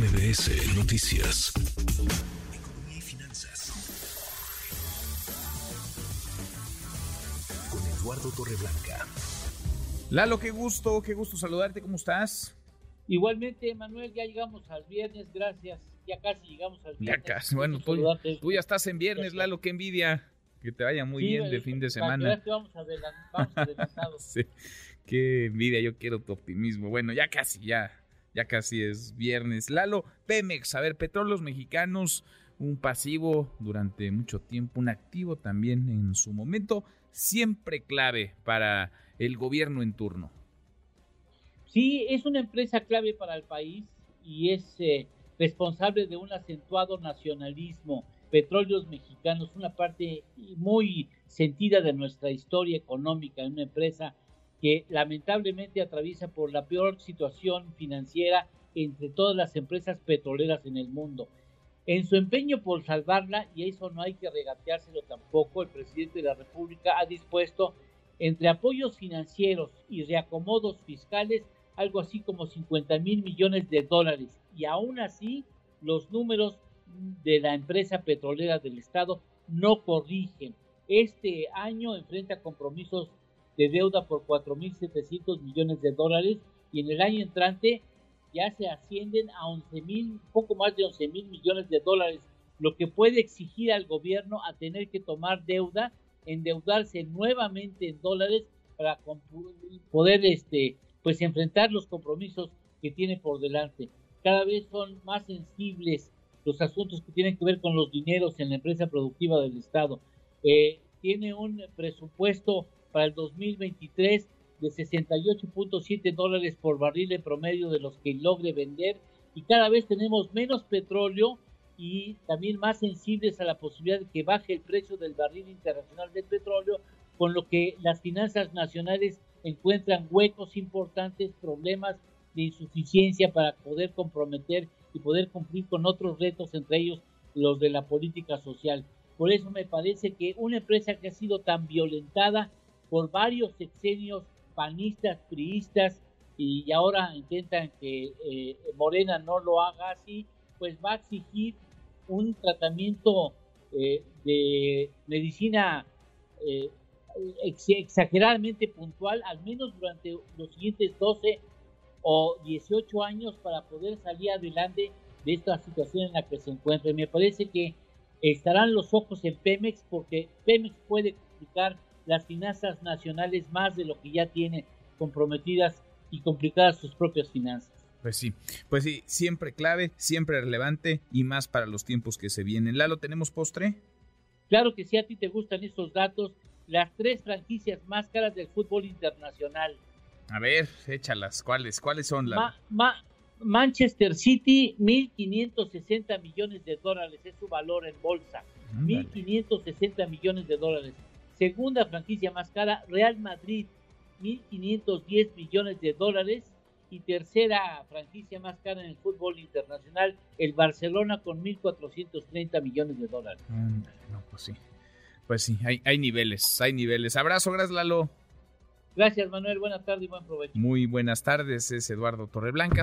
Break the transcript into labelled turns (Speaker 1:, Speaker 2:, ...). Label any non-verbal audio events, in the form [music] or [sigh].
Speaker 1: MBS Noticias. Economía y finanzas. Con Eduardo Torreblanca.
Speaker 2: Lalo, qué gusto, qué gusto saludarte, ¿cómo estás?
Speaker 3: Igualmente, Manuel, ya llegamos al viernes, gracias. Ya casi llegamos al viernes.
Speaker 2: Ya casi, bueno, tú, tú ya estás en viernes, Lalo, qué envidia. Que te vaya muy bien de fin de semana.
Speaker 3: Vamos, vamos [laughs] adelantados.
Speaker 2: sí, qué envidia, yo quiero tu optimismo. Bueno, ya casi, ya, ya casi es viernes. Lalo, Pemex, a ver, petróleos mexicanos, un pasivo durante mucho tiempo, un activo también en su momento, siempre clave para el gobierno en turno.
Speaker 3: Sí, es una empresa clave para el país y es eh, responsable de un acentuado nacionalismo petróleos mexicanos, una parte muy sentida de nuestra historia económica, una empresa que lamentablemente atraviesa por la peor situación financiera entre todas las empresas petroleras en el mundo. En su empeño por salvarla, y eso no hay que regateárselo tampoco, el presidente de la República ha dispuesto entre apoyos financieros y reacomodos fiscales algo así como 50 mil millones de dólares. Y aún así, los números de la empresa petrolera del Estado no corrigen. Este año enfrenta compromisos de deuda por 4.700 millones de dólares y en el año entrante ya se ascienden a 11 mil, poco más de 11 mil millones de dólares, lo que puede exigir al gobierno a tener que tomar deuda, endeudarse nuevamente en dólares para poder este, pues enfrentar los compromisos que tiene por delante. Cada vez son más sensibles los asuntos que tienen que ver con los dineros en la empresa productiva del Estado. Eh, tiene un presupuesto para el 2023 de 68.7 dólares por barril en promedio de los que logre vender y cada vez tenemos menos petróleo y también más sensibles a la posibilidad de que baje el precio del barril internacional del petróleo, con lo que las finanzas nacionales encuentran huecos importantes, problemas de insuficiencia para poder comprometer y poder cumplir con otros retos, entre ellos los de la política social. Por eso me parece que una empresa que ha sido tan violentada por varios sexenios panistas, priistas, y ahora intentan que eh, Morena no lo haga así, pues va a exigir un tratamiento eh, de medicina eh, exageradamente puntual, al menos durante los siguientes 12 o 18 años para poder salir adelante de esta situación en la que se encuentra. Me parece que estarán los ojos en Pemex porque Pemex puede complicar las finanzas nacionales más de lo que ya tiene comprometidas y complicadas sus propias finanzas.
Speaker 2: Pues sí, pues sí, siempre clave, siempre relevante y más para los tiempos que se vienen. Lalo, ¿tenemos postre?
Speaker 3: Claro que sí, a ti te gustan estos datos. Las tres franquicias más caras del fútbol internacional.
Speaker 2: A ver, échalas. ¿Cuáles? ¿Cuáles son las?
Speaker 3: Manchester City, 1.560 millones de dólares es su valor en bolsa. 1.560 millones de dólares. Segunda franquicia más cara, Real Madrid, 1.510 millones de dólares. Y tercera franquicia más cara en el fútbol internacional, el Barcelona con 1.430 millones de dólares.
Speaker 2: no, pues sí. Pues sí, hay, hay niveles, hay niveles. Abrazo, gracias Lalo.
Speaker 3: Gracias, Manuel. Buenas tardes y buen provecho.
Speaker 2: Muy buenas tardes, es Eduardo Torreblanca.